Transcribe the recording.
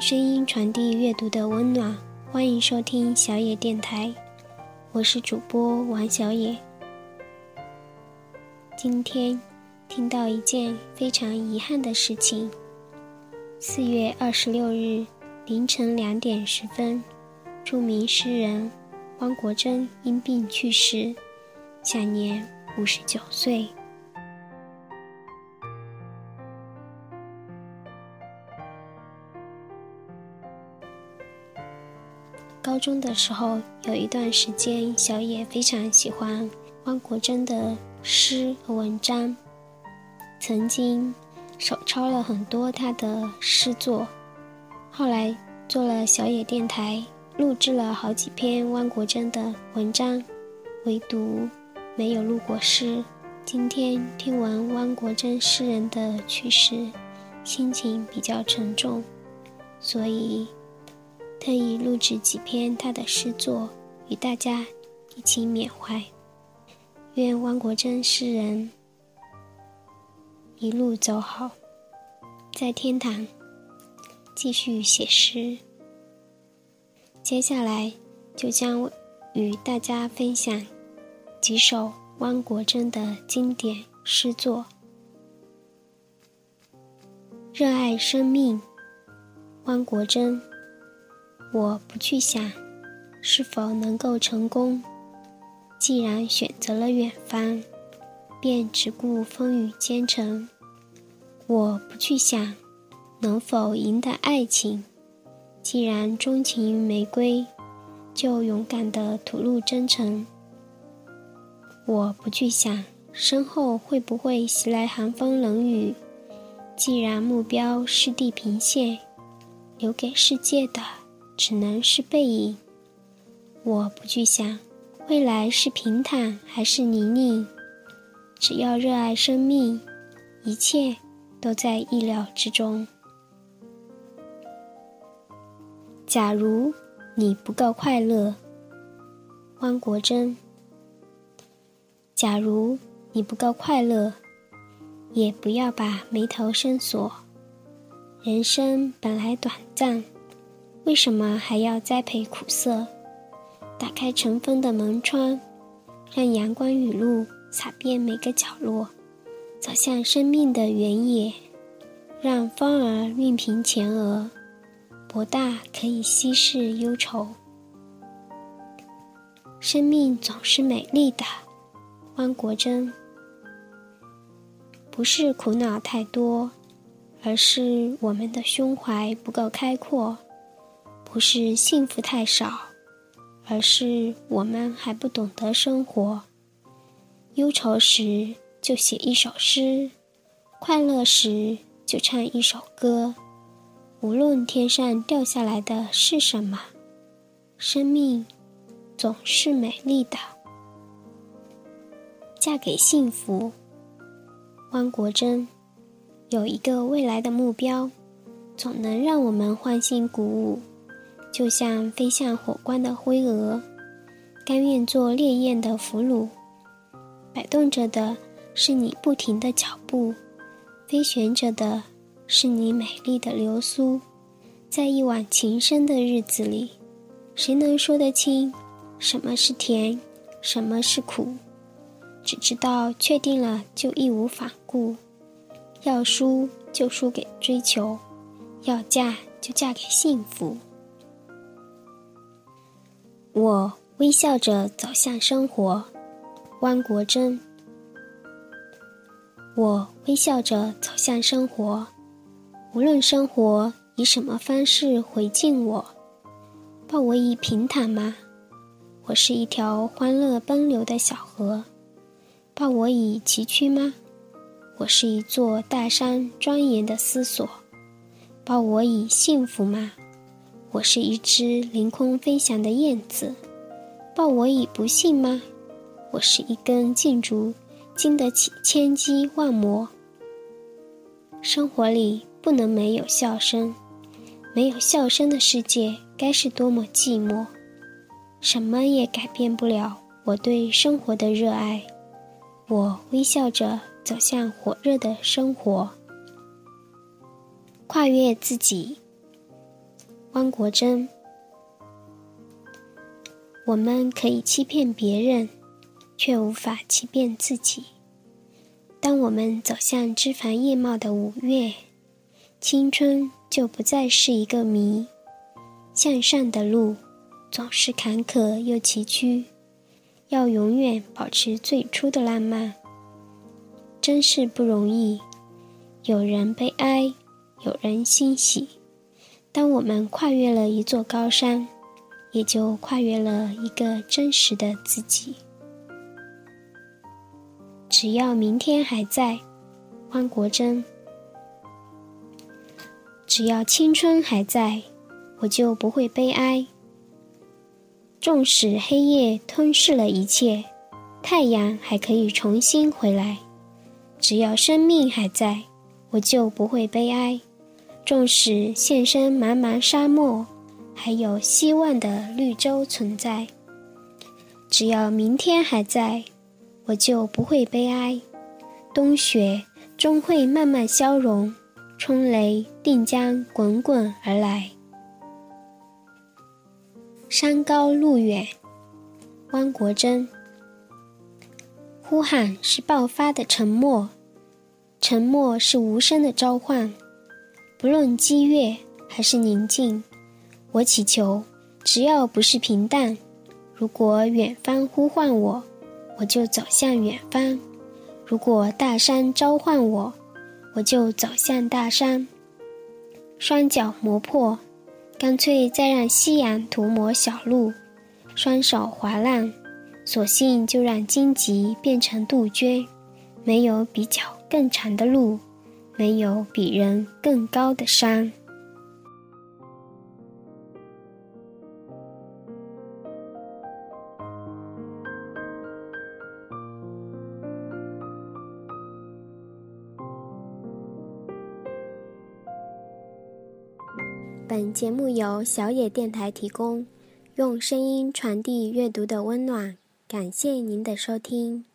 声音传递阅读的温暖，欢迎收听小野电台，我是主播王小野。今天听到一件非常遗憾的事情：四月二十六日凌晨两点十分，著名诗人汪国真因病去世，享年五十九岁。高中的时候，有一段时间，小野非常喜欢汪国真的诗和文章，曾经手抄了很多他的诗作。后来做了小野电台，录制了好几篇汪国真的文章，唯独没有录过诗。今天听闻汪国真诗人的去世，心情比较沉重，所以。特意录制几篇他的诗作，与大家一起缅怀。愿汪国真诗人一路走好，在天堂继续写诗。接下来就将与大家分享几首汪国真的经典诗作。热爱生命，汪国真。我不去想是否能够成功，既然选择了远方，便只顾风雨兼程。我不去想能否赢得爱情，既然钟情于玫瑰，就勇敢地吐露真诚。我不去想身后会不会袭来寒风冷雨，既然目标是地平线，留给世界的。只能是背影。我不去想未来是平坦还是泥泞，只要热爱生命，一切都在意料之中。假如你不够快乐，汪国真。假如你不够快乐，也不要把眉头深锁。人生本来短暂。为什么还要栽培苦涩？打开尘封的门窗，让阳光雨露洒遍每个角落，走向生命的原野，让风儿熨平前额，博大可以稀释忧愁。生命总是美丽的，汪国真。不是苦恼太多，而是我们的胸怀不够开阔。不是幸福太少，而是我们还不懂得生活。忧愁时就写一首诗，快乐时就唱一首歌。无论天上掉下来的是什么，生命总是美丽的。嫁给幸福，汪国真有一个未来的目标，总能让我们欢欣鼓舞。就像飞向火光的灰蛾，甘愿做烈焰的俘虏。摆动着的是你不停的脚步，飞旋着的是你美丽的流苏。在一往情深的日子里，谁能说得清什么是甜，什么是苦？只知道确定了就义无反顾，要输就输给追求，要嫁就嫁给幸福。我微笑着走向生活，汪国真。我微笑着走向生活，无论生活以什么方式回敬我，报我以平坦吗？我是一条欢乐奔流的小河，报我以崎岖吗？我是一座大山庄严的思索，报我以幸福吗？我是一只凌空飞翔的燕子，报我以不幸吗？我是一根劲竹，经得起千击万磨。生活里不能没有笑声，没有笑声的世界该是多么寂寞。什么也改变不了我对生活的热爱。我微笑着走向火热的生活，跨越自己。汪国真。我们可以欺骗别人，却无法欺骗自己。当我们走向枝繁叶茂的五月，青春就不再是一个谜。向上的路总是坎坷又崎岖，要永远保持最初的浪漫，真是不容易。有人悲哀，有人欣喜。当我们跨越了一座高山，也就跨越了一个真实的自己。只要明天还在，汪国真。只要青春还在。我就不会悲哀。纵使黑夜吞噬了一切，太阳还可以重新回来。只要生命还在，我就不会悲哀。纵使现身茫茫沙漠，还有希望的绿洲存在。只要明天还在，我就不会悲哀。冬雪终会慢慢消融，春雷定将滚滚而来。山高路远，汪国真。呼喊是爆发的沉默，沉默是无声的召唤。不论激越还是宁静，我祈求，只要不是平淡。如果远方呼唤我，我就走向远方；如果大山召唤我，我就走向大山。双脚磨破。干脆再让夕阳涂抹小路，双手划浪，索性就让荆棘变成杜鹃。没有比脚更长的路，没有比人更高的山。本节目由小野电台提供，用声音传递阅读的温暖。感谢您的收听。